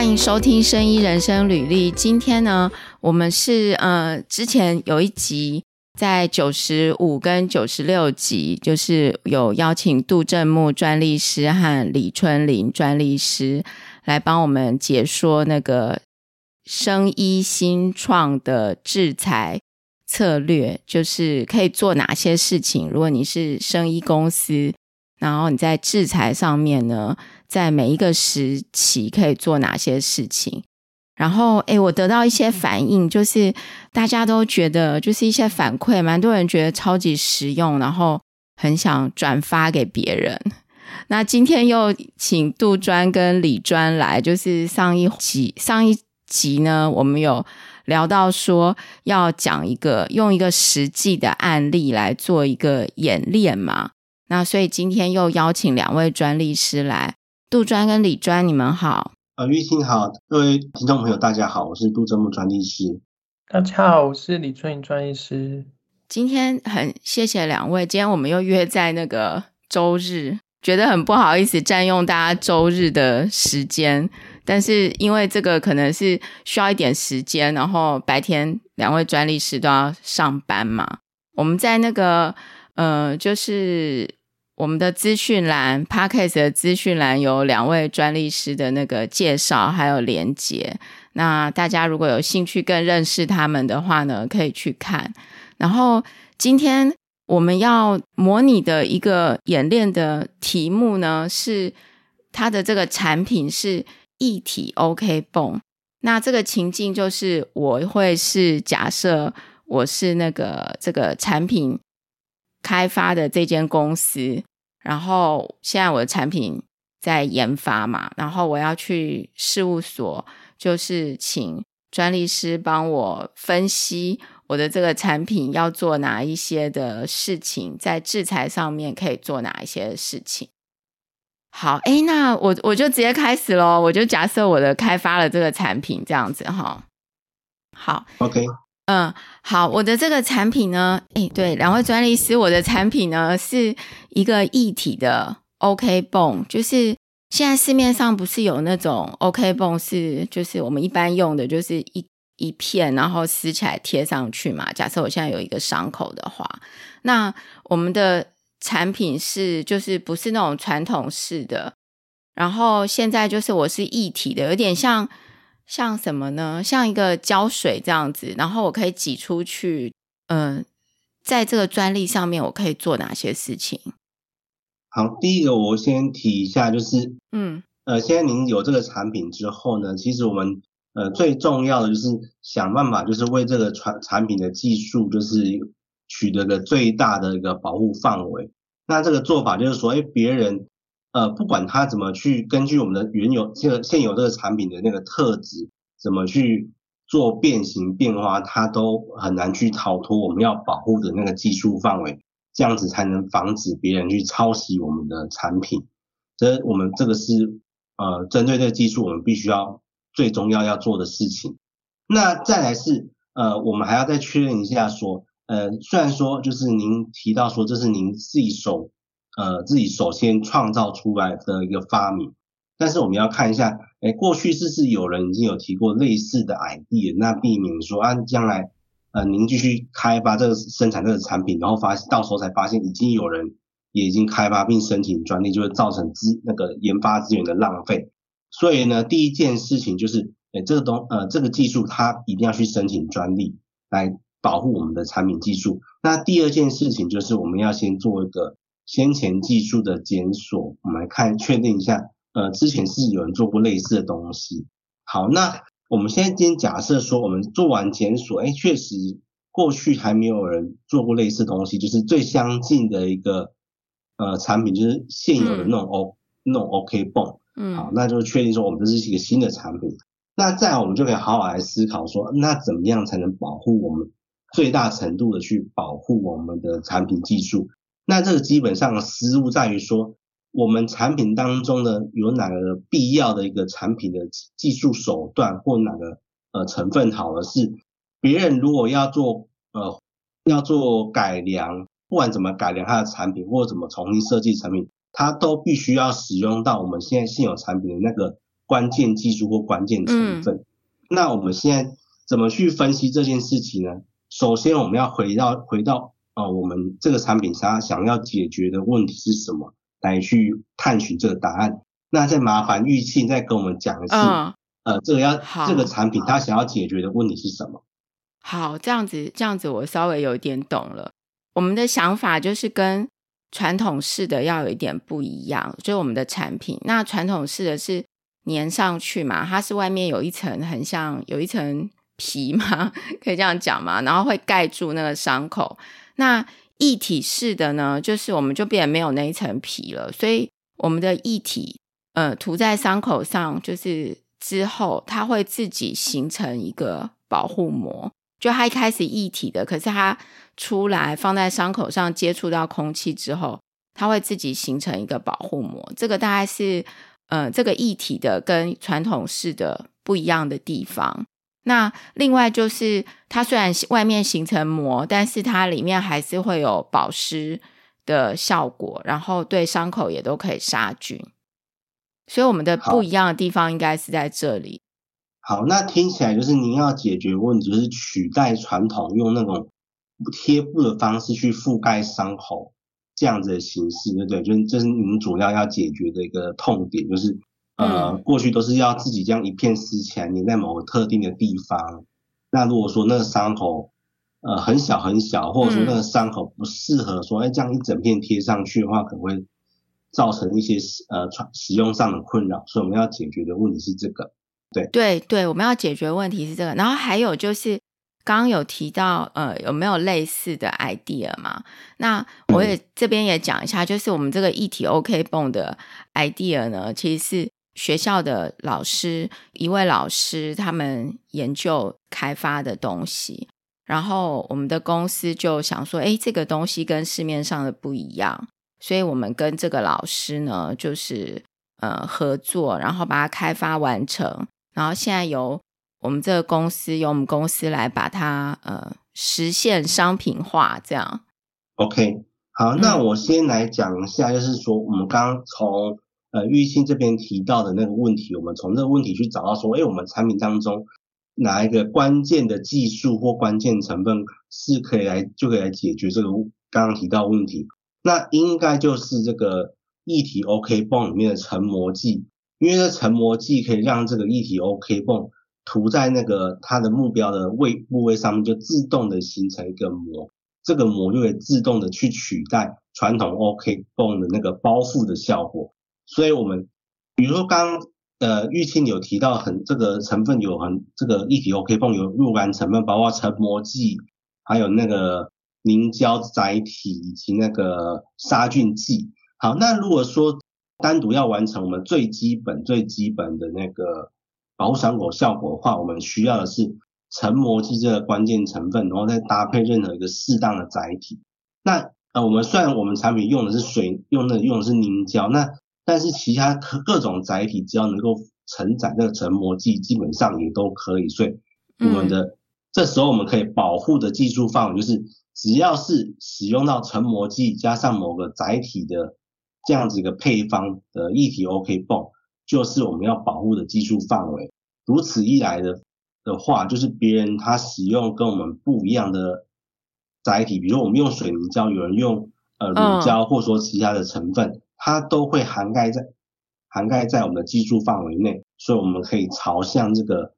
欢迎收听《生医人生履历》。今天呢，我们是呃，之前有一集在九十五跟九十六集，就是有邀请杜正木专利师和李春林专利师来帮我们解说那个生医新创的制裁策略，就是可以做哪些事情。如果你是生医公司，然后你在制裁上面呢，在每一个时期可以做哪些事情？然后，诶，我得到一些反应，就是大家都觉得，就是一些反馈，蛮多人觉得超级实用，然后很想转发给别人。那今天又请杜专跟李专来，就是上一集上一集呢，我们有聊到说要讲一个用一个实际的案例来做一个演练嘛。那所以今天又邀请两位专利师来，杜专跟李专，你们好。呃，玉清好，各位听众朋友大家好，我是杜正木专利师。大家好，我是李春霖专利师。今天很谢谢两位，今天我们又约在那个周日，觉得很不好意思占用大家周日的时间，但是因为这个可能是需要一点时间，然后白天两位专利师都要上班嘛，我们在那个呃，就是。我们的资讯栏，Podcast 的资讯栏有两位专利师的那个介绍，还有连结。那大家如果有兴趣更认识他们的话呢，可以去看。然后今天我们要模拟的一个演练的题目呢，是它的这个产品是一体 OK 泵。那这个情境就是我会是假设我是那个这个产品开发的这间公司。然后现在我的产品在研发嘛，然后我要去事务所，就是请专利师帮我分析我的这个产品要做哪一些的事情，在制裁上面可以做哪一些事情。好，诶，那我我就直接开始咯，我就假设我的开发了这个产品这样子哈。好，OK。嗯，好，我的这个产品呢，诶，对，两位专利师，我的产品呢是一个一体的 OK 泵，就是现在市面上不是有那种 OK 泵是，就是我们一般用的，就是一一片，然后撕起来贴上去嘛。假设我现在有一个伤口的话，那我们的产品是就是不是那种传统式的，然后现在就是我是一体的，有点像。像什么呢？像一个胶水这样子，然后我可以挤出去。嗯、呃，在这个专利上面，我可以做哪些事情？好，第一个我先提一下，就是嗯呃，现在您有这个产品之后呢，其实我们呃最重要的就是想办法，就是为这个产产品的技术，就是取得个最大的一个保护范围。那这个做法就是说，哎，别人。呃，不管他怎么去根据我们的原有这个现有这个产品的那个特质，怎么去做变形变化，它都很难去逃脱我们要保护的那个技术范围，这样子才能防止别人去抄袭我们的产品。这我们这个是呃针对这个技术，我们必须要最重要要做的事情。那再来是呃，我们还要再确认一下说，呃，虽然说就是您提到说这是您自己手。呃，自己首先创造出来的一个发明，但是我们要看一下，哎，过去是不是有人已经有提过类似的 idea，那避免说啊，将来呃您继续开发这个生产这个产品，然后发到时候才发现已经有人也已经开发并申请专利，就会造成资那个研发资源的浪费。所以呢，第一件事情就是，哎，这个东呃这个技术它一定要去申请专利来保护我们的产品技术。那第二件事情就是我们要先做一个。先前技术的检索，我们来看确定一下，呃，之前是有人做过类似的东西。好，那我们现在今天假设说，我们做完检索，哎，确实过去还没有人做过类似的东西，就是最相近的一个呃产品，就是现有的那种 O、嗯、那种 OK 泵。嗯，好，那就确定说我们这是一个新的产品。那再来我们就可以好好来思考说，那怎么样才能保护我们最大程度的去保护我们的产品技术？那这个基本上的思路在于说，我们产品当中呢，有哪个必要的一个产品的技术手段或哪个呃成分好了，是别人如果要做呃要做改良，不管怎么改良它的产品或者怎么重新设计产品，它都必须要使用到我们现在现有产品的那个关键技术或关键成分。嗯、那我们现在怎么去分析这件事情呢？首先，我们要回到回到呃，我们这个产品它想要解决的问题是什么，来去探寻这个答案。那再麻烦玉庆再跟我们讲一次，嗯、呃，这个要这个产品它想要解决的问题是什么？好，这样子，这样子我稍微有点懂了。我们的想法就是跟传统式的要有一点不一样，就是我们的产品。那传统式的是粘上去嘛，它是外面有一层很像有一层皮嘛，可以这样讲嘛，然后会盖住那个伤口。那液体式的呢，就是我们就变没有那一层皮了，所以我们的液体呃涂在伤口上，就是之后它会自己形成一个保护膜。就它一开始液体的，可是它出来放在伤口上接触到空气之后，它会自己形成一个保护膜。这个大概是呃这个液体的跟传统式的不一样的地方。那另外就是它虽然外面形成膜，但是它里面还是会有保湿的效果，然后对伤口也都可以杀菌。所以我们的不一样的地方应该是在这里。好，那听起来就是您要解决问题，就是取代传统用那种贴布的方式去覆盖伤口这样子的形式，对不对？就是这是您主要要解决的一个痛点，就是呃，过去都是要自己这样一片撕起来粘在某个特定的地方。那如果说那个伤口呃很小很小，或者说那个伤口不适合说哎这样一整片贴上去的话，可能会造成一些呃传使用上的困扰。所以我们要解决的问题是这个。对对对，我们要解决问题是这个，然后还有就是刚刚有提到，呃，有没有类似的 idea 嘛？那我也这边也讲一下，就是我们这个一体 OK 泵的 idea 呢，其实是学校的老师一位老师他们研究开发的东西，然后我们的公司就想说，哎，这个东西跟市面上的不一样，所以我们跟这个老师呢，就是呃合作，然后把它开发完成。然后现在由我们这个公司，由我们公司来把它呃实现商品化，这样。OK，好，那我先来讲一下，就是说我们刚刚从呃玉清这边提到的那个问题，我们从这个问题去找到说，哎，我们产品当中哪一个关键的技术或关键成分是可以来就可以来解决这个刚刚提到问题，那应该就是这个液体 OK 泵里面的成膜剂。因为这成膜剂可以让这个液体 OK 泵涂在那个它的目标的位部位上面，就自动的形成一个膜，这个膜就会自动的去取代传统 OK 泵的那个包覆的效果。所以，我们比如说刚呃玉清有提到很这个成分有很这个液体 OK 泵有若干成分，包括成膜剂，还有那个凝胶载体以及那个杀菌剂。好，那如果说单独要完成我们最基本、最基本的那个保护伤口效果的话，我们需要的是成膜剂这个关键成分，然后再搭配任何一个适当的载体。那呃，我们虽然我们产品用的是水，用的用的是凝胶，那但是其他各各种载体只要能够承载那个成膜剂，基本上也都可以。所以我们的、嗯、这时候我们可以保护的技术范围就是，只要是使用到成膜剂加上某个载体的。这样子一个配方的液体 OK 泵，就是我们要保护的技术范围。如此一来的的话，就是别人他使用跟我们不一样的载体，比如我们用水凝胶，有人用呃乳胶，或者说其他的成分，它都会涵盖在涵盖在我们的技术范围内。所以我们可以朝向这个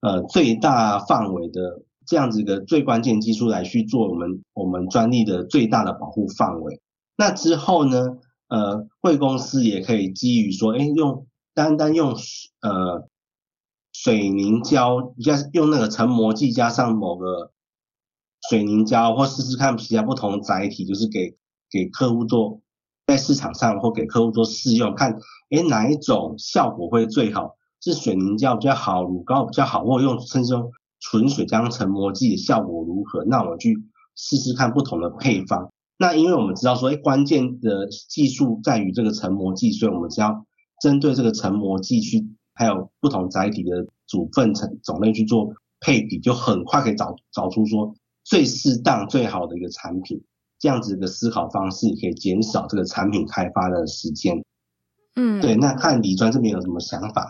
呃最大范围的这样子一个最关键技术来去做我们我们专利的最大的保护范围。那之后呢？呃，贵公司也可以基于说，哎，用单单用呃水凝胶加用那个成膜剂加上某个水凝胶，或试试看其他不同载体，就是给给客户做在市场上或给客户做试用，看哎哪一种效果会最好，是水凝胶比较好，乳膏比较好，或用甚至用纯水加上成膜剂的效果如何？那我们去试试看不同的配方。那因为我们知道说，哎，关键的技术在于这个成膜剂，所以我们只要针对这个成膜剂去，还有不同载体的组分成种类去做配比，就很快可以找找出说最适当、最好的一个产品。这样子的思考方式可以减少这个产品开发的时间。嗯，对。那看李专这边有什么想法？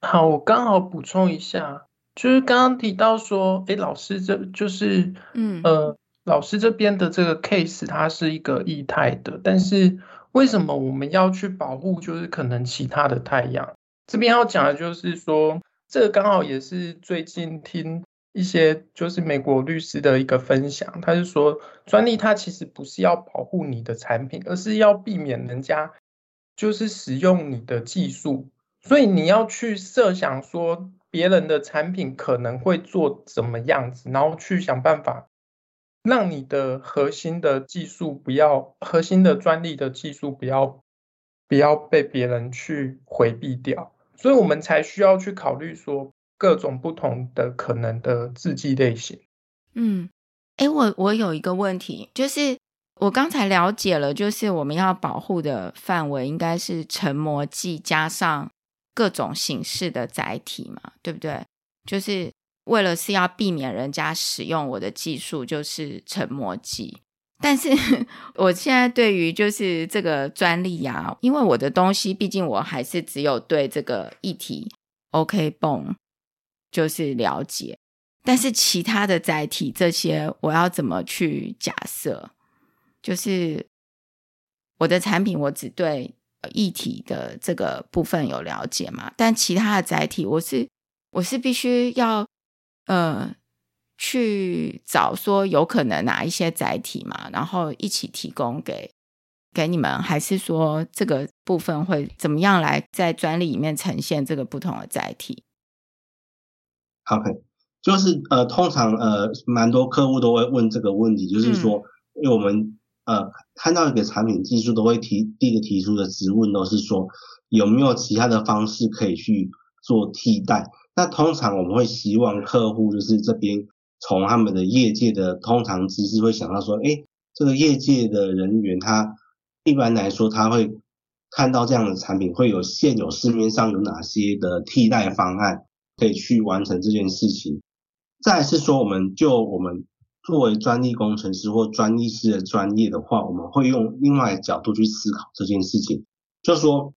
好，我刚好补充一下，就是刚刚提到说，哎，老师这就是，嗯呃，老师这边的这个 case 它是一个液态的，但是为什么我们要去保护？就是可能其他的太阳，这边要讲的就是说，这个刚好也是最近听。一些就是美国律师的一个分享，他是说专利它其实不是要保护你的产品，而是要避免人家就是使用你的技术，所以你要去设想说别人的产品可能会做怎么样子，然后去想办法让你的核心的技术不要，核心的专利的技术不要不要被别人去回避掉，所以我们才需要去考虑说。各种不同的可能的制剂类型。嗯，哎，我我有一个问题，就是我刚才了解了，就是我们要保护的范围应该是成膜剂加上各种形式的载体嘛，对不对？就是为了是要避免人家使用我的技术，就是成膜剂。但是 我现在对于就是这个专利呀，因为我的东西毕竟我还是只有对这个液体 OK 绷。就是了解，但是其他的载体这些，我要怎么去假设？就是我的产品，我只对液体的这个部分有了解嘛？但其他的载体，我是我是必须要呃去找说有可能哪一些载体嘛，然后一起提供给给你们，还是说这个部分会怎么样来在专利里面呈现这个不同的载体？OK，就是呃，通常呃，蛮多客户都会问这个问题，就是说，嗯、因为我们呃看到一个产品技术，都会提第一个提出的质问都是说，有没有其他的方式可以去做替代？那通常我们会希望客户就是这边从他们的业界的通常知识会想到说，哎，这个业界的人员他一般来说他会看到这样的产品会有现有市面上有哪些的替代方案。可以去完成这件事情。再是说，我们就我们作为专利工程师或专利师的专业的话，我们会用另外一个角度去思考这件事情。就说，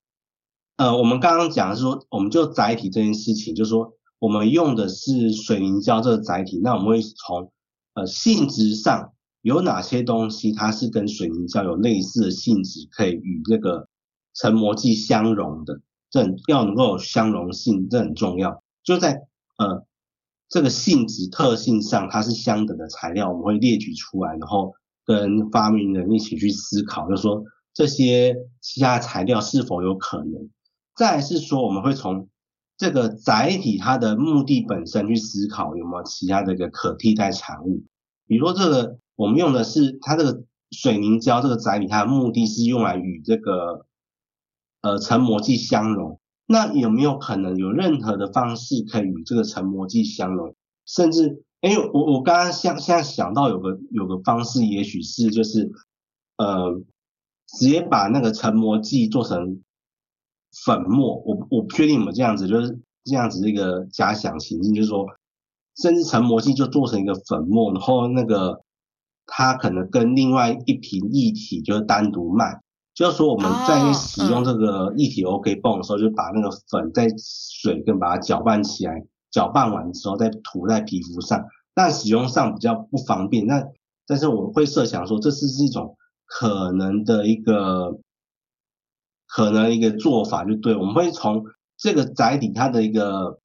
呃，我们刚刚讲的是说，我们就载体这件事情，就说，我们用的是水凝胶这个载体，那我们会从呃性质上有哪些东西它是跟水凝胶有类似的性质，可以与这个成膜剂相容的，这很要能够有相容性，这很重要。就在呃这个性质特性上，它是相等的材料，我们会列举出来，然后跟发明人一起去思考，就说这些其他材料是否有可能。再是说，我们会从这个载体它的目的本身去思考有没有其他的一个可替代产物。比如说这个我们用的是它这个水凝胶这个载体，它的目的是用来与这个呃成膜剂相融。那有没有可能有任何的方式可以与这个成膜剂相融？甚至，哎，我我刚刚想现在想到有个有个方式，也许是就是，呃，直接把那个成膜剂做成粉末。我我不确定有没有这样子，就是这样子一个假想情境，就是说，甚至成膜剂就做成一个粉末，然后那个它可能跟另外一瓶液体就是单独卖。就是说我们在使用这个液体 OK 泵的时候，就把那个粉在水跟把它搅拌起来，搅拌完之后再涂在皮肤上，但使用上比较不方便。那但是我会设想说，这是是一种可能的一个可能一个做法，就对。我们会从这个载体它的一个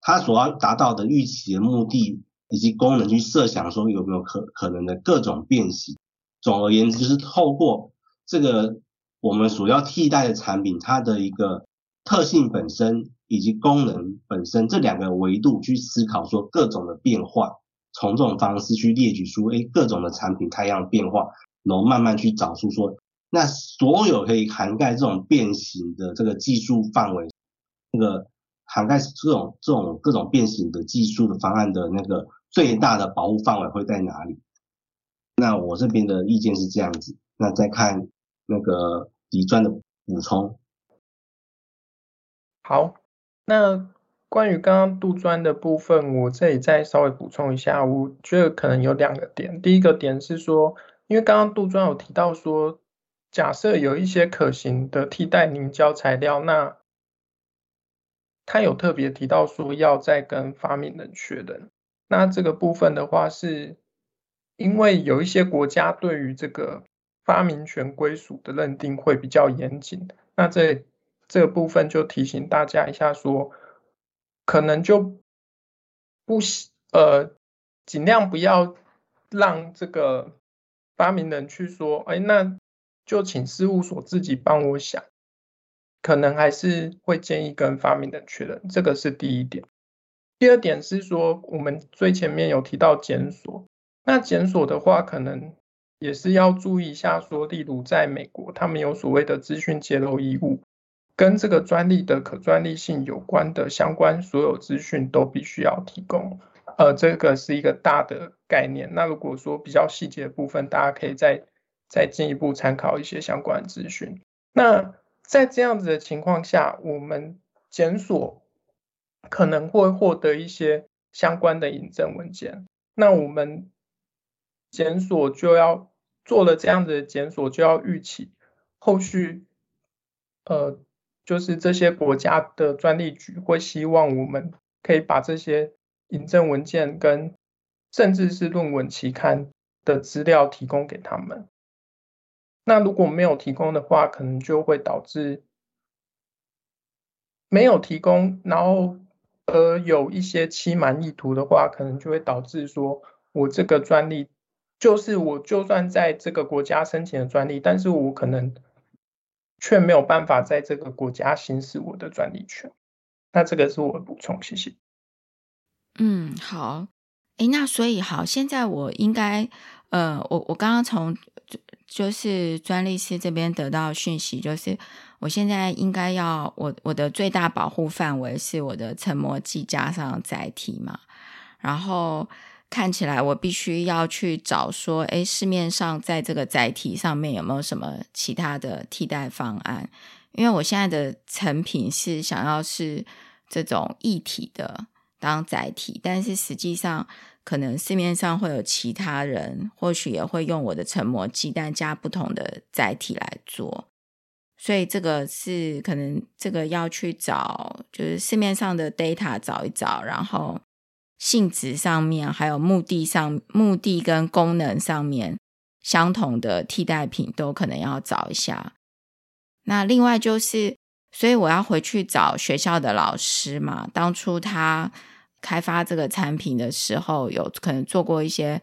它所要达到的预期的目的以及功能去设想说有没有可可能的各种变形。总而言之，就是透过。这个我们所要替代的产品，它的一个特性本身以及功能本身这两个维度去思考，说各种的变化，从这种方式去列举出，哎，各种的产品它样变化，然后慢慢去找出说，那所有可以涵盖这种变形的这个技术范围，那个涵盖这种这种各种变形的技术的方案的那个最大的保护范围会在哪里？那我这边的意见是这样子，那再看。那个底砖的补充，好，那关于刚刚杜专的部分，我这里再稍微补充一下，我觉得可能有两个点。第一个点是说，因为刚刚杜专有提到说，假设有一些可行的替代凝胶材料，那他有特别提到说要再跟发明人确认。那这个部分的话，是因为有一些国家对于这个发明权归属的认定会比较严谨。那这这个部分就提醒大家一下说，说可能就不呃，尽量不要让这个发明人去说，哎，那就请事务所自己帮我想。可能还是会建议跟发明人确认，这个是第一点。第二点是说，我们最前面有提到检索，那检索的话，可能也是要注意一下，说，例如在美国，他们有所谓的资讯揭露义务，跟这个专利的可专利性有关的相关所有资讯都必须要提供。呃，这个是一个大的概念。那如果说比较细节的部分，大家可以再再进一步参考一些相关资讯。那在这样子的情况下，我们检索可能会获得一些相关的引证文件。那我们检索就要做了这样子的检索，就要预期后续，呃，就是这些国家的专利局会希望我们可以把这些引证文件跟甚至是论文期刊的资料提供给他们。那如果没有提供的话，可能就会导致没有提供，然后呃有一些欺瞒意图的话，可能就会导致说，我这个专利就是我就算在这个国家申请的专利，但是我可能却没有办法在这个国家行使我的专利权。那这个是我的补充，谢谢。嗯，好，诶，那所以好，现在我应该呃，我我刚刚从。就是专利师这边得到讯息，就是我现在应该要我我的最大保护范围是我的成膜剂加上载体嘛，然后看起来我必须要去找说，诶，市面上在这个载体上面有没有什么其他的替代方案？因为我现在的成品是想要是这种液体的当载体，但是实际上。可能市面上会有其他人，或许也会用我的成膜剂，但加不同的载体来做。所以这个是可能这个要去找，就是市面上的 data 找一找，然后性质上面还有目的上、目的跟功能上面相同的替代品都可能要找一下。那另外就是，所以我要回去找学校的老师嘛，当初他。开发这个产品的时候，有可能做过一些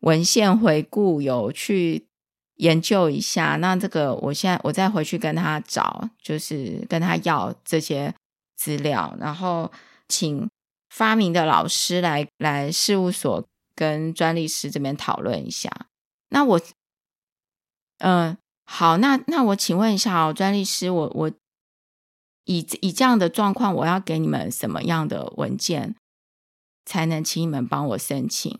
文献回顾，有去研究一下。那这个，我现在我再回去跟他找，就是跟他要这些资料，然后请发明的老师来来事务所跟专利师这边讨论一下。那我，嗯、呃，好，那那我请问一下哦，专利师，我我以以这样的状况，我要给你们什么样的文件？才能请你们帮我申请。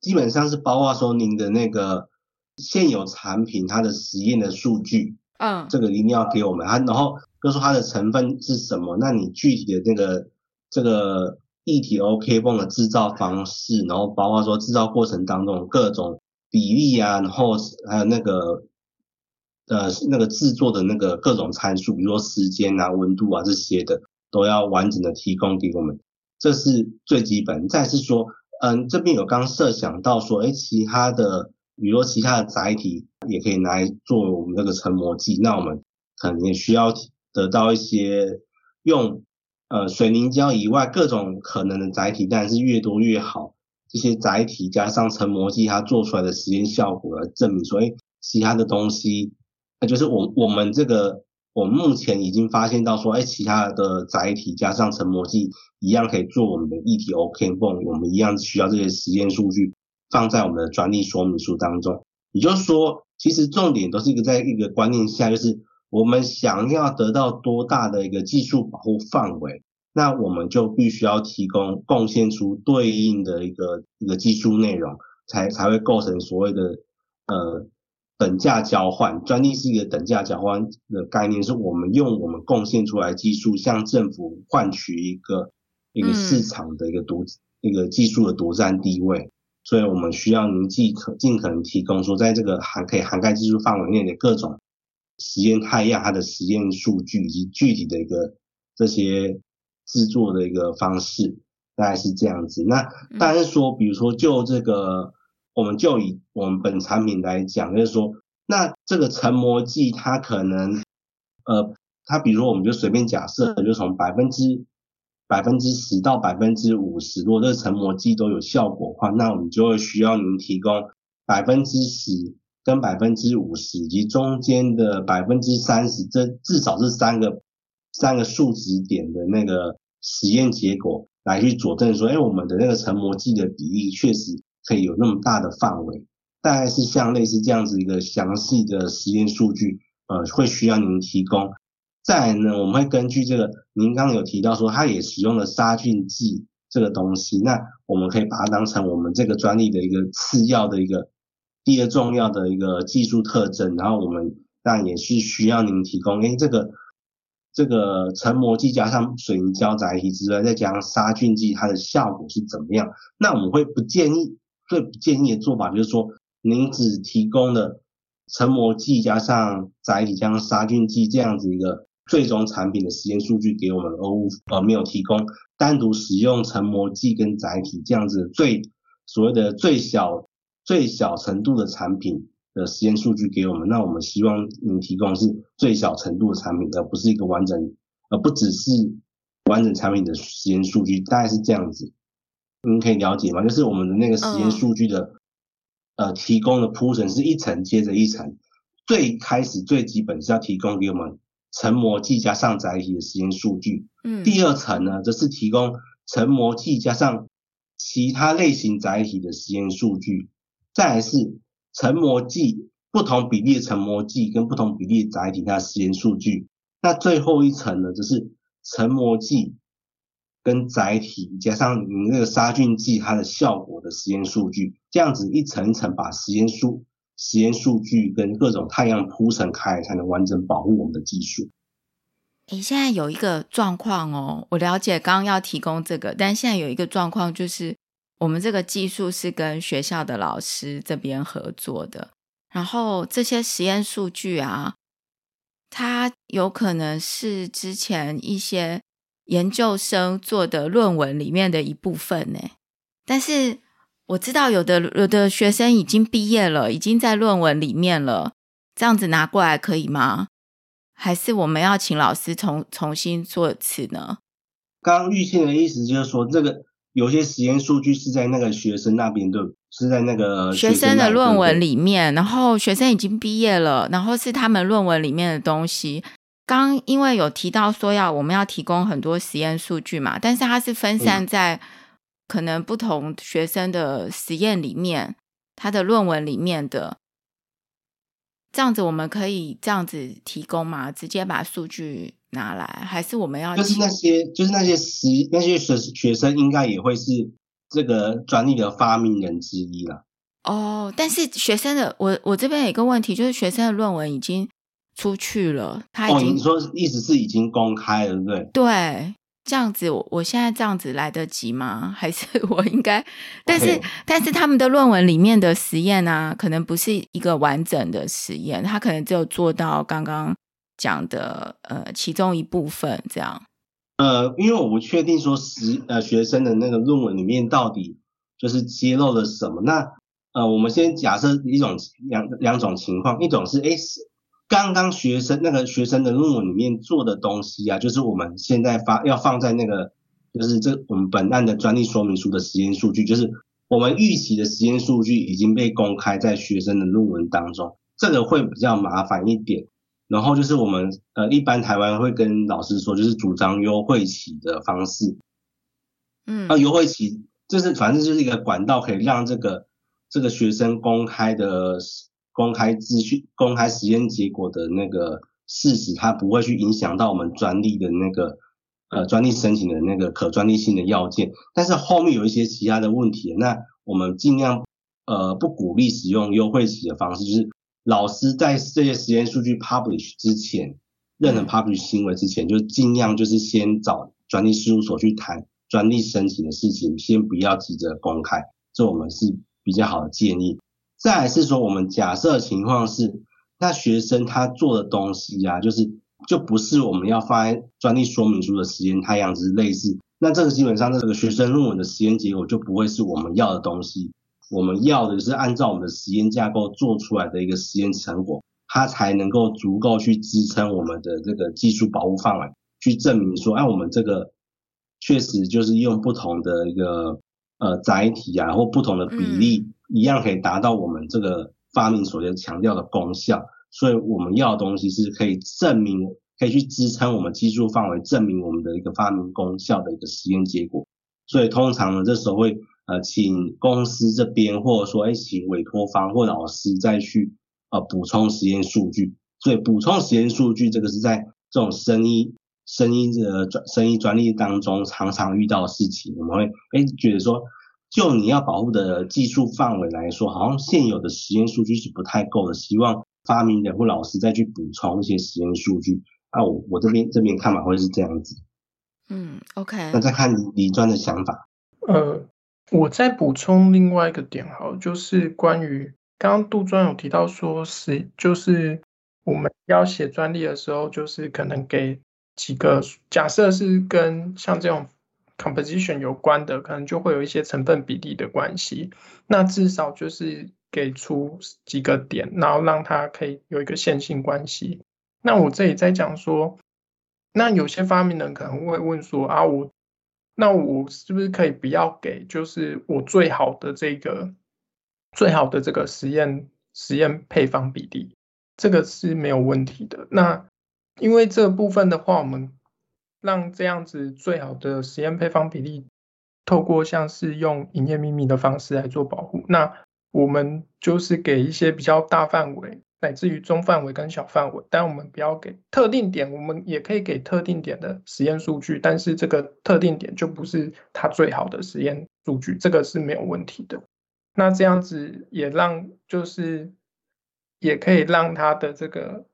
基本上是包括说您的那个现有产品它的实验的数据，嗯，这个一定要给我们。它然后就说它的成分是什么，那你具体的那个这个一体 OK 绷的制造方式，然后包括说制造过程当中各种比例啊，然后还有那个呃那个制作的那个各种参数，比如说时间啊、温度啊这些的，都要完整的提供给我们。这是最基本，再是说，嗯，这边有刚设想到说，哎，其他的，比如说其他的载体也可以拿来做我们那个成膜剂，那我们可能也需要得到一些用呃水凝胶以外各种可能的载体，当然是越多越好。这些载体加上成膜剂，它做出来的实验效果来证明说，哎，其他的东西，那就是我我们这个。我们目前已经发现到说，哎，其他的载体加上成膜剂一样可以做我们的液体 OK 绷，我们一样需要这些实验数据放在我们的专利说明书当中。也就是说，其实重点都是一个在一个观念下，就是我们想要得到多大的一个技术保护范围，那我们就必须要提供贡献出对应的一个一个技术内容，才才会构成所谓的呃。等价交换，专利是一个等价交换的概念，是我们用我们贡献出来的技术向政府换取一个一个市场的一个独、嗯、一个技术的独占地位，所以我们需要您尽可尽可能提供说，在这个涵可以涵盖技术范围内的各种实验态样，它的实验数据以及具体的一个这些制作的一个方式，大概是这样子。那当然是说，比如说就这个，我们就以我们本产品来讲，就是说，那这个成膜剂它可能，呃，它比如说我们就随便假设，就从百分之百分之十到百分之五十，如果这个成膜剂都有效果的话，那我们就会需要您提供百分之十。跟百分之五十以及中间的百分之三十，这至少是三个三个数值点的那个实验结果来去佐证说，哎，我们的那个成膜剂的比例确实可以有那么大的范围，大概是像类似这样子一个详细的实验数据，呃，会需要您提供。再来呢，我们会根据这个您刚刚有提到说，它也使用了杀菌剂这个东西，那我们可以把它当成我们这个专利的一个次要的一个。第二重要的一个技术特征，然后我们当然也是需要您提供，因为，这个这个成膜剂加上水凝胶载体之外，再加上杀菌剂，它的效果是怎么样？那我们会不建议，最不建议的做法就是说，您只提供了成膜剂加上载体加上杀菌剂这样子一个最终产品的实验数据给我们，而无而没有提供单独使用成膜剂跟载体这样子最所谓的最小。最小程度的产品的实验数据给我们，那我们希望您提供是最小程度的产品，而不是一个完整，而不只是完整产品的实验数据，大概是这样子。您可以了解吗？就是我们的那个实验数据的，呃，提供的铺陈是一层接着一层，最开始最基本是要提供给我们成膜剂加上载体的实验数据，嗯，第二层呢，则是提供成膜剂加上其他类型载体的实验数据。再来是成膜剂，不同比例的成膜剂跟不同比例的载体，它的实验数据。那最后一层呢，就是成膜剂跟载体加上你那个杀菌剂它的效果的实验数据。这样子一层一层把实验数实验数据跟各种太阳铺陈开，才能完整保护我们的技术。诶，现在有一个状况哦，我了解刚刚要提供这个，但现在有一个状况就是。我们这个技术是跟学校的老师这边合作的，然后这些实验数据啊，它有可能是之前一些研究生做的论文里面的一部分呢。但是我知道有的有的学生已经毕业了，已经在论文里面了，这样子拿过来可以吗？还是我们要请老师重重新做一次呢？刚刚玉庆的意思就是说这个。有些实验数据是在那个学生那边的，是在那个学生的论文里面，然后学生已经毕业了，然后是他们论文里面的东西。刚因为有提到说要我们要提供很多实验数据嘛，但是它是分散在可能不同学生的实验里面，他的论文里面的。这样子我们可以这样子提供吗？直接把数据拿来，还是我们要？就是那些，就是那些实那些学学生应该也会是这个专利的发明人之一了。哦，但是学生的，我我这边有一个问题，就是学生的论文已经出去了，他已经、哦、你说意思是已经公开了，对不对？对。这样子，我我现在这样子来得及吗？还是我应该？但是，Okay. 但是他们的论文里面的实验啊，可能不是一个完整的实验，他可能只有做到刚刚讲的呃其中一部分这样。呃，因为我不确定说实呃学生的那个论文里面到底就是揭露了什么。那呃，我们先假设一种两两种情况，一种是诶刚刚学生那个学生的论文里面做的东西啊，就是我们现在发要放在那个，就是这我们本案的专利说明书的实验数据，就是我们预期的实验数据已经被公开在学生的论文当中，这个会比较麻烦一点。然后就是我们呃一般台湾会跟老师说，就是主张优惠期的方式，嗯，啊优惠期就是反正就是一个管道，可以让这个这个学生公开的。公开资讯、公开实验结果的那个事实，它不会去影响到我们专利的那个呃专利申请的那个可专利性的要件。但是后面有一些其他的问题，那我们尽量呃不鼓励使用优惠期的方式，就是老师在这些实验数据 publish 之前，任何 publish 行为之前，就尽量就是先找专利事务所去谈专利申请的事情，先不要急着公开，这我们是比较好的建议。再来是说，我们假设情况是，那学生他做的东西啊，就是就不是我们要放在专利说明书的实验态样，子类似。那这个基本上这个学生论文的实验结果就不会是我们要的东西。我们要的是按照我们的实验架构做出来的一个实验成果，它才能够足够去支撑我们的这个技术保护范围，去证明说，哎，我们这个确实就是用不同的一个呃载体啊，或不同的比例，一样可以达到我们这个发明所要强调的功效。所以我们要的东西是可以证明，可以去支撑我们技术范围，证明我们的一个发明功效的一个实验结果。所以通常呢，这时候会。呃，请公司这边，或者说，哎，请委托方或老师再去呃补充实验数据。所以补充实验数据，这个是在这种生医、生医的专、生医专利当中常常遇到的事情。我们会哎觉得说，就你要保护的技术范围来说，好像现有的实验数据是不太够的，希望发明人或老师再去补充一些实验数据。啊，我我这边这边看法会是这样子。嗯，OK。那再看李专的想法。呃。我再补充另外一个点，好，就是关于刚刚杜专有提到说，是就是我们要写专利的时候，就是可能给几个假设是跟像这种 composition 有关的，可能就会有一些成分比例的关系。那至少就是给出几个点，然后让它可以有一个线性关系。那我这里在讲说，那有些发明人可能会问说啊，我。那我是不是可以不要给，就是我最好的这个最好的这个实验实验配方比例，这个是没有问题的。那因为这部分的话，我们让这样子最好的实验配方比例，透过像是用营业秘密的方式来做保护，那我们就是给一些比较大范围。乃至于中范围跟小范围，但我们不要给特定点，我们也可以给特定点的实验数据，但是这个特定点就不是它最好的实验数据，这个是没有问题的。那这样子也让就是也可以让它的这个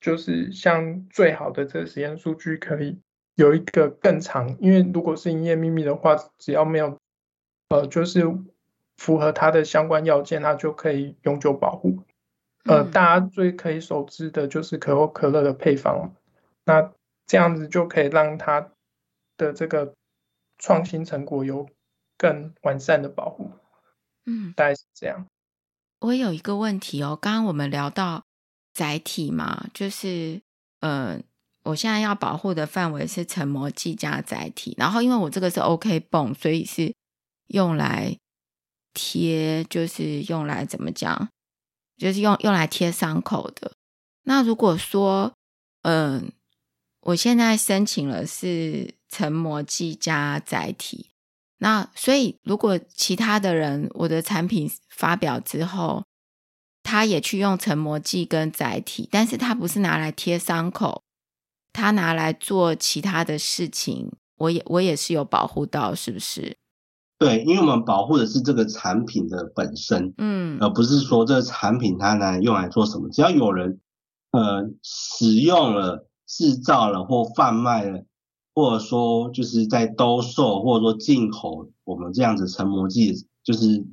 就是像最好的这个实验数据可以有一个更长，因为如果是营业秘密的话，只要没有呃就是符合它的相关要件，它就可以永久保护。呃，大家最可以熟知的就是可口可乐的配方，那这样子就可以让它的这个创新成果有更完善的保护。嗯，大概是这样。我有一个问题哦，刚刚我们聊到载体嘛，就是呃，我现在要保护的范围是成膜剂加载体，然后因为我这个是 OK 泵，所以是用来贴，就是用来怎么讲？就是用用来贴伤口的。那如果说，嗯、我现在申请了是成膜剂加载体，那所以如果其他的人我的产品发表之后，他也去用成膜剂跟载体，但是他不是拿来贴伤口，他拿来做其他的事情，我也我也是有保护到，是不是？对，因为我们保护的是这个产品的本身，嗯，而不是说这个产品它拿来用来做什么。只要有人呃使用了、制造了或贩卖了，或者说就是在兜售或者说进口我们这样子成膜剂，就是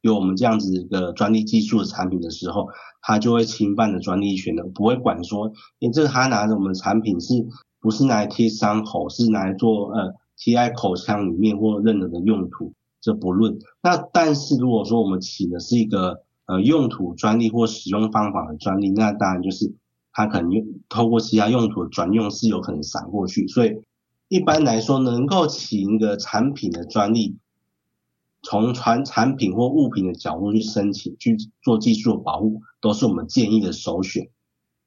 有我们这样子一个专利技术的产品的时候，它就会侵犯了专利权的，不会管说，你这个他拿着我们的产品是不是拿来贴伤口，是拿来做呃。贴在口腔里面或任何的用途，这不论。那但是如果说我们起的是一个呃用途专利或使用方法的专利，那当然就是它可能通过其他用途的转用是有可能闪过去。所以一般来说，能够起一个产品的专利，从传产品或物品的角度去申请去做技术的保护，都是我们建议的首选。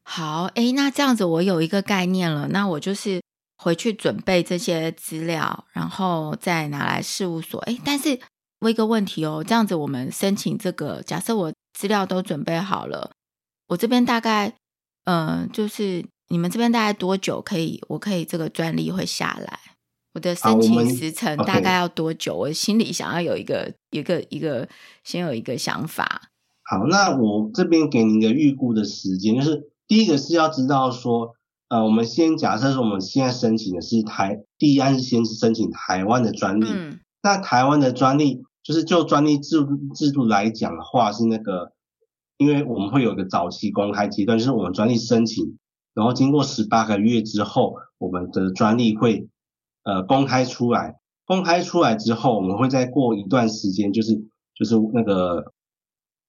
好，哎，那这样子我有一个概念了，那我就是。回去准备这些资料，然后再拿来事务所。哎，但是问一个问题哦，这样子我们申请这个，假设我资料都准备好了，我这边大概，嗯、呃，就是你们这边大概多久可以，我可以这个专利会下来？我的申请时程大概要多久？我，我心里想要有一个一个一个，先有一个想法。好，那我这边给你一个预估的时间，就是第一个是要知道说。呃，我们先假设说，我们现在申请的是台第一案是先申请台湾的专利。嗯。那台湾的专利，就是就专利制度制度来讲的话，是那个，因为我们会有一个早期公开阶段，就是我们专利申请然后经过十八个月之后，我们的专利会呃公开出来。公开出来之后，我们会再过一段时间，就是就是那个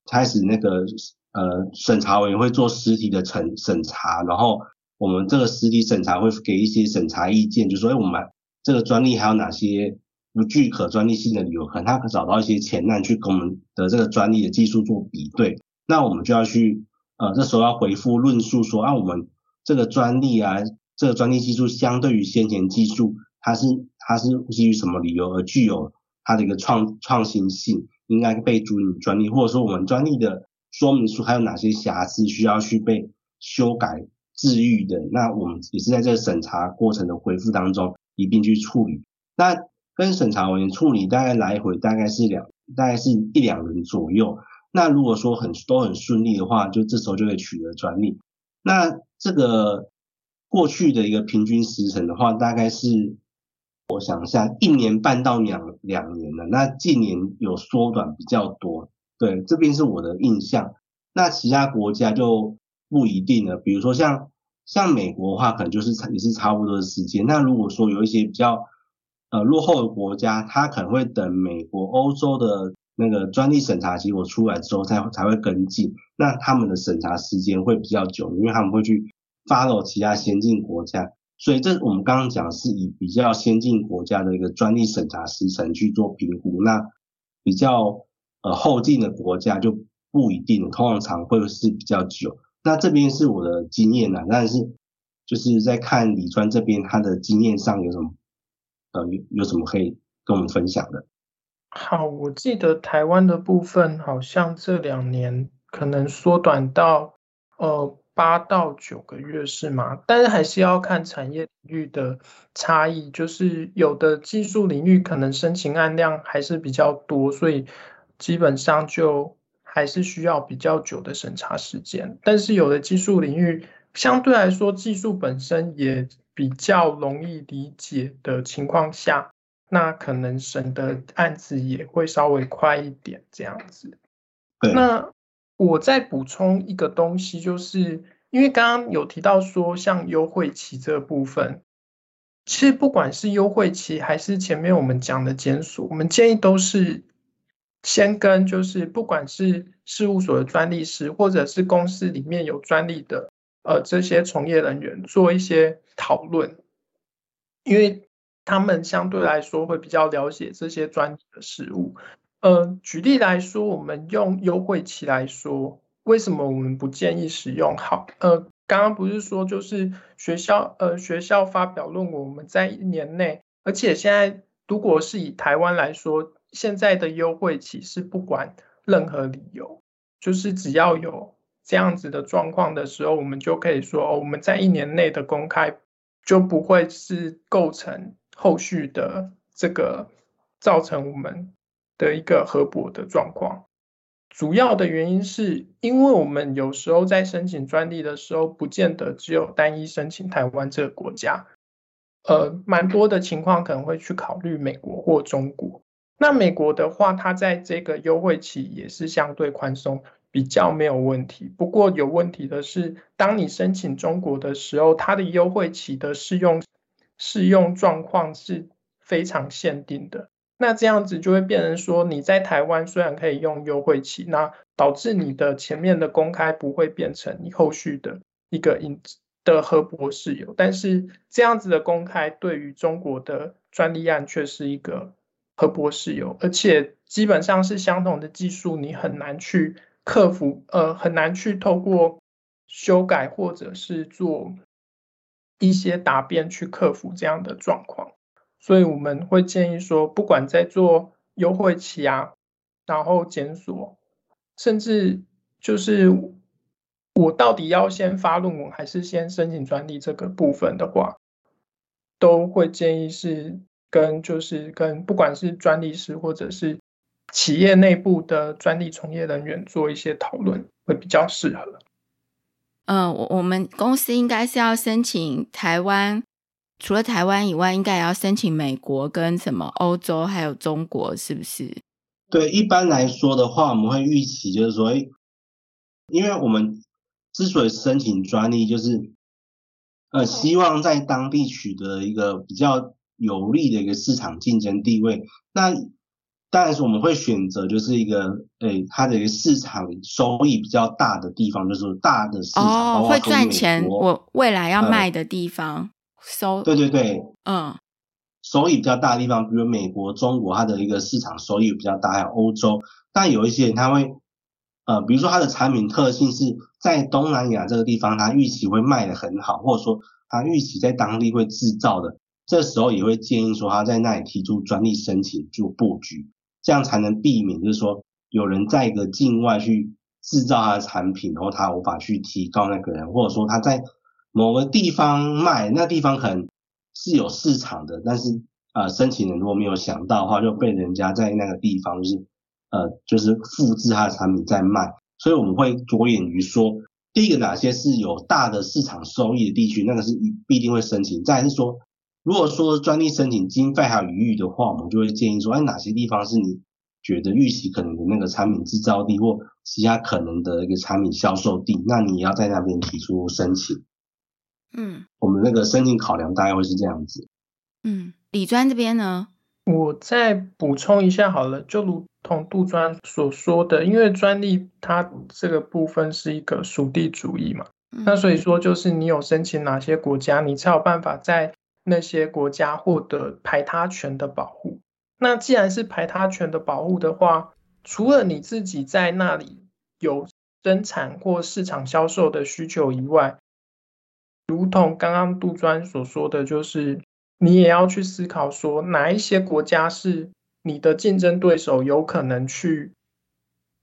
开始那个呃审查委员会做实体的审审查，然后我们这个实体审查会给一些审查意见，就说哎我们这个专利还有哪些不具可专利性的理由，可能他可找到一些前案去跟我们的这个专利的技术做比对，那我们就要去呃这时候要回复论述说，啊我们这个专利啊这个专利技术相对于先前技术，它是。它是基于什么理由而具有它的一个创创新性，应该被注于专利，或者说我们专利的说明书还有哪些瑕疵需要去被修改治愈的？那我们也是在这个审查过程的回复当中一并去处理。那跟审查委员处理大概来回大概是两，大概是一两轮左右。那如果说很都很顺利的话，就这时候就可以取得专利。那这个过去的一个平均时程的话，大概是。我想一下，一年半到两两年了，那近年有缩短比较多。对，这边是我的印象。那其他国家就不一定了。比如说像像美国的话，可能就是也是差不多的时间。那如果说有一些比较呃落后的国家，它可能会等美国、欧洲的那个专利审查结果出来之后才才会跟进。那他们的审查时间会比较久，因为他们会去 follow 其他先进国家。所以这我们刚刚讲是以比较先进国家的一个专利审查时程去做评估，那比较呃后进的国家就不一定，通常会是比较久。那这边是我的经验啦，但是就是在看李专这边他的经验上有什么呃有有什么可以跟我们分享的？好，我记得台湾的部分好像这两年可能缩短到呃。八到九个月是吗？但是还是要看产业领域的差异，就是有的技术领域可能申请案量还是比较多，所以基本上就还是需要比较久的审查时间。但是有的技术领域相对来说技术本身也比较容易理解的情况下，那可能审的案子也会稍微快一点这样子。那我再补充一个东西，就是因为刚刚有提到说，像优惠期这部分，其实不管是优惠期还是前面我们讲的检索，我们建议都是先跟就是不管是事务所的专利师，或者是公司里面有专利的呃这些从业人员做一些讨论，因为他们相对来说会比较了解这些专利的事物。呃，举例来说，我们用优惠期来说，为什么我们不建议使用？好，呃，刚刚不是说就是学校，呃，学校发表论文，我们在一年内，而且现在如果是以台湾来说，现在的优惠期是不管任何理由，就是只要有这样子的状况的时候，我们就可以说，哦，我们在一年内的公开就不会是构成后续的这个造成我们。的一个核驳的状况，主要的原因是因为我们有时候在申请专利的时候，不见得只有单一申请台湾这个国家，呃，蛮多的情况可能会去考虑美国或中国。那美国的话，它在这个优惠期也是相对宽松，比较没有问题。不过有问题的是，当你申请中国的时候，它的优惠期的适用适用状况是非常限定的。那这样子就会变成说，你在台湾虽然可以用优惠期，那导致你的前面的公开不会变成你后续的一个引的核驳事由，但是这样子的公开对于中国的专利案却是一个和博士有，而且基本上是相同的技术，你很难去克服，呃，很难去透过修改或者是做一些答辩去克服这样的状况。所以我们会建议说，不管在做优惠期啊，然后检索，甚至就是我到底要先发论文还是先申请专利这个部分的话，都会建议是跟就是跟不管是专利师或者是企业内部的专利从业人员做一些讨论，会比较适合。嗯，我我们公司应该是要申请台湾。除了台湾以外，应该也要申请美国跟什么欧洲，还有中国，是不是？对，一般来说的话，我们会预期就是说，因为我们之所以申请专利，就是呃，希望在当地取得一个比较有利的一个市场竞争地位。那当然是我们会选择就是一个，诶、欸，它的一个市场收益比较大的地方，就是大的市场，哦，会赚钱，我未来要卖的地方，收、呃，对对对，嗯，收益比较大的地方，比如美国、中国，它的一个市场收益比较大，还有欧洲。但有一些人他会，呃，比如说它的产品特性是在东南亚这个地方，它预期会卖得很好，或者说它预期在当地会制造的，这时候也会建议说他在那里提出专利申请做布局。这样才能避免，就是说有人在一个境外去制造他的产品，然后他无法去提高那个人，或者说他在某个地方卖，那地方可能是有市场的，但是呃申请人如果没有想到的话，就被人家在那个地方就是呃就是复制他的产品在卖，所以我们会着眼于说，第一个哪些是有大的市场收益的地区，那个是必定会申请，再是说。如果说专利申请经费还有余裕的话，我们就会建议说，哎，哪些地方是你觉得预期可能的那个产品制造地或其他可能的一个产品销售地，那你要在那边提出申请。嗯，我们那个申请考量大概会是这样子。嗯，李专这边呢，我再补充一下好了，就如同杜专所说的，因为专利它这个部分是一个属地主义嘛，嗯，那所以说就是你有申请哪些国家，你才有办法在。那些国家获得排他权的保护。那既然是排他权的保护的话，除了你自己在那里有生产或市场销售的需求以外，如同刚刚杜专所说的就是，你也要去思考说，哪一些国家是你的竞争对手有可能去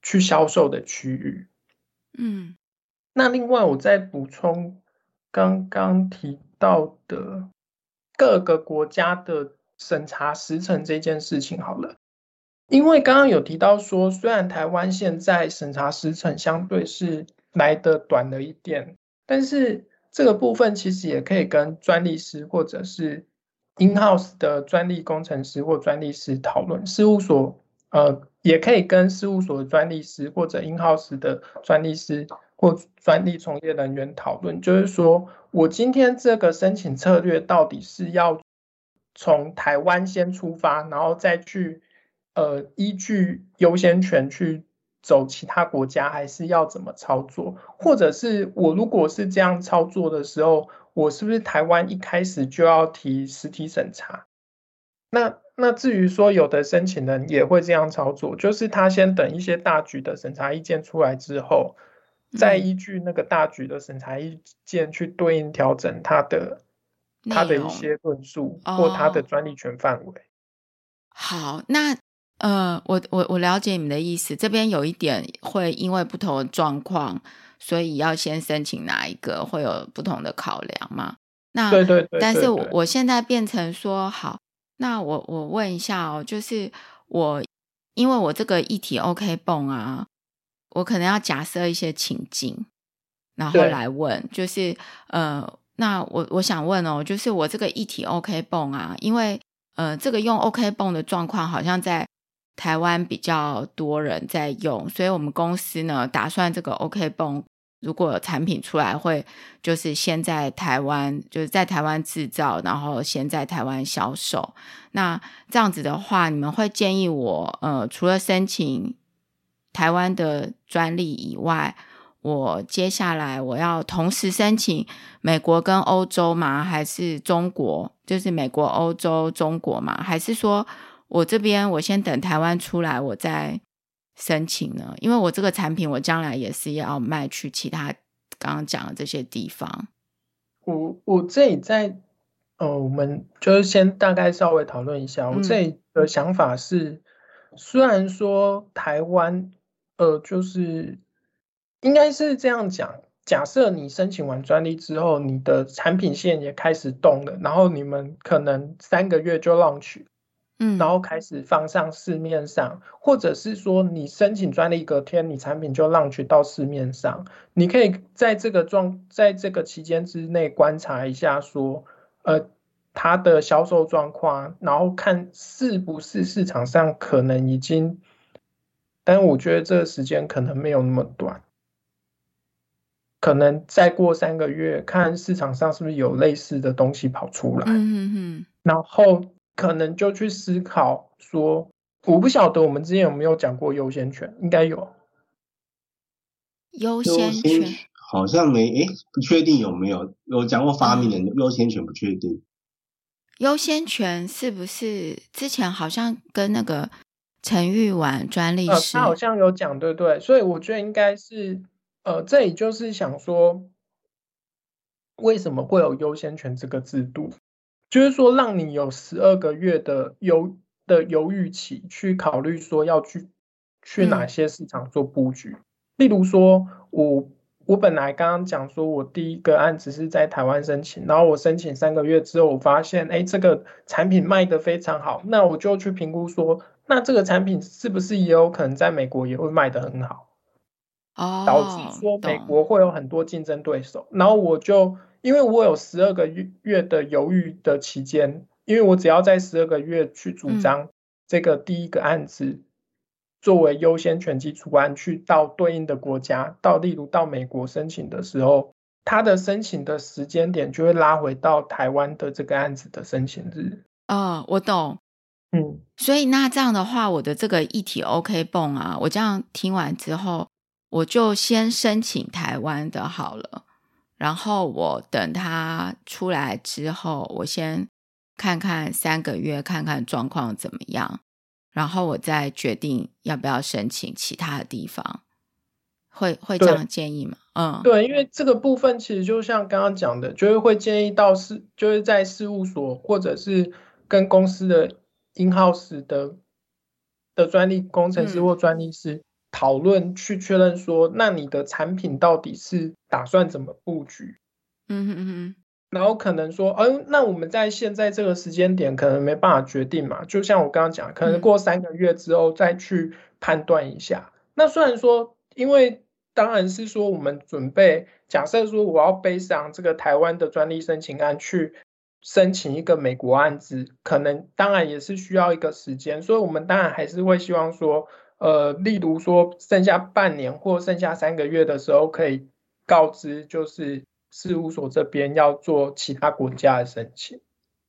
去销售的区域。嗯，那另外我再补充刚刚提到的。各个国家的审查时程这件事情好了，因为刚刚有提到说，虽然台湾现在审查时程相对是来的短了一点，但是这个部分其实也可以跟专利师或者是 in-house 的专利工程师或专利师讨论，事务所呃也可以跟事务所的专利师或者 in-house 的专利师。或专利从业人员讨论，就是说我今天这个申请策略到底是要从台湾先出发，然后再去呃依据优先权去走其他国家，还是要怎么操作？或者是我如果是这样操作的时候，我是不是台湾一开始就要提实体审查？那那至于说有的申请人也会这样操作，就是他先等一些大局的审查意见出来之后。再依据那个大局的审查意见去对应调整他的他的一些论述或他的专利权范围。好，那呃，我我我了解你们的意思。这边有一点会因为不同的状况，所以要先申请哪一个，会有不同的考量吗？那对对对，对。但是我我现在变成说好，那我我问一下哦，就是我因为我这个议题 OK 泵啊。我可能要假设一些情境，然后来问，就是呃，那我我想问哦，就是我这个议题 OK 泵啊，因为呃，这个用 OK 泵的状况好像在台湾比较多人在用，所以我们公司呢打算这个 OK 绷如果产品出来，会就是先在台湾，就是在台湾制造，然后先在台湾销售。那这样子的话，你们会建议我呃，除了申请。台湾的专利以外，我接下来我要同时申请美国跟欧洲吗？还是中国？就是美国、欧洲、中国吗？还是说我这边我先等台湾出来，我再申请呢？因为我这个产品我将来也是要卖去其他刚刚讲的这些地方。我我这里在呃，我们就是先大概稍微讨论一下。我这里的想法是，嗯、虽然说台湾。呃，就是应该是这样讲。假设你申请完专利之后，你的产品线也开始动了，然后你们可能三个月就 launch，嗯，然后开始放上市面上，或者是说你申请专利隔天，你产品就 launch 到市面上。你可以在这个状，在这个期间之内观察一下，说，呃，它的销售状况，然后看是不是市场上可能已经。但我觉得这个时间可能没有那么短。可能再过三个月，看市场上是不是有类似的东西跑出来，嗯嗯，然后可能就去思考说，我不晓得我们之前有没有讲过优先权，应该有。优先权好像没，诶，不确定有没有有讲过发明人优先权，不确定。优先权是不是之前好像跟那个陈玉婉专利师，呃，他好像有讲，对对，所以我觉得应该是，呃，这里就是想说，为什么会有优先权这个制度？就是说，让你有十二个月的犹的犹豫期，去考虑说要去去哪些市场做布局。嗯、例如说，我。我本来刚刚讲说，我第一个案子是在台湾申请，然后我申请三个月之后，我发现，哎，这个产品卖得非常好，那我就去评估说，那这个产品是不是也有可能在美国也会卖得很好？哦，导致说美国会有很多竞争对手，然后我就因为我有十二个月月的犹豫的期间，因为我只要在十二个月去主张这个第一个案子。嗯作为优先权基础案去到对应的国家，到例如到美国申请的时候，他的申请的时间点就会拉回到台湾的这个案子的申请日。哦，我懂。嗯，所以那这样的话，我的这个一体 OK 泵啊，我这样听完之后，我就先申请台湾的好了，然后我等他出来之后，我先看看三个月，看看状况怎么样。然后我再决定要不要申请其他的地方，会会这样建议吗？嗯，对，因为这个部分其实就像刚刚讲的，就是会建议到事，就是在事务所或者是跟公司的 in house 的的专利工程师或专利师讨论，去确认说，嗯、那你的产品到底是打算怎么布局？嗯哼嗯哼。然后可能说，嗯，那我们在现在这个时间点可能没办法决定嘛，就像我刚刚讲，可能过三个月之后再去判断一下。嗯、那虽然说，因为当然是说我们准备假设说我要背上这个台湾的专利申请案去申请一个美国案子，可能当然也是需要一个时间，所以我们当然还是会希望说，呃，例如说剩下半年或剩下三个月的时候，可以告知就是。事务所这边要做其他国家的申请，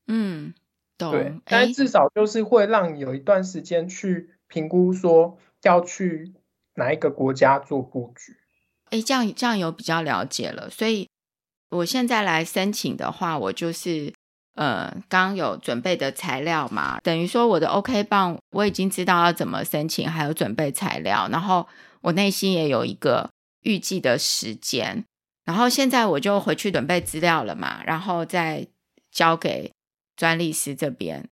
嗯，懂。对，但至少就是会让你有一段时间去评估，说要去哪一个国家做布局。哎，这样这样有比较了解了。所以我现在来申请的话，我就是呃，刚有准备的材料嘛，等于说我的 OK 棒我已经知道要怎么申请，还有准备材料，然后我内心也有一个预计的时间。然后现在我就回去准备资料了嘛，然后再交给专利师这边。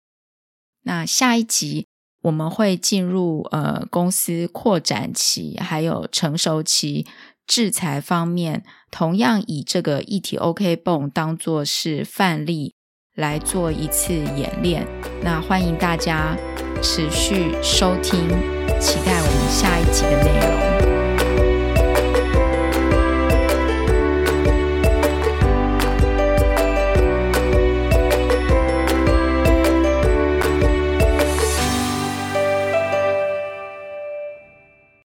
那下一集我们会进入呃公司扩展期，还有成熟期，制裁方面，同样以这个一体 OK 绷当做是范例来做一次演练。那欢迎大家持续收听，期待我们下一集的内容。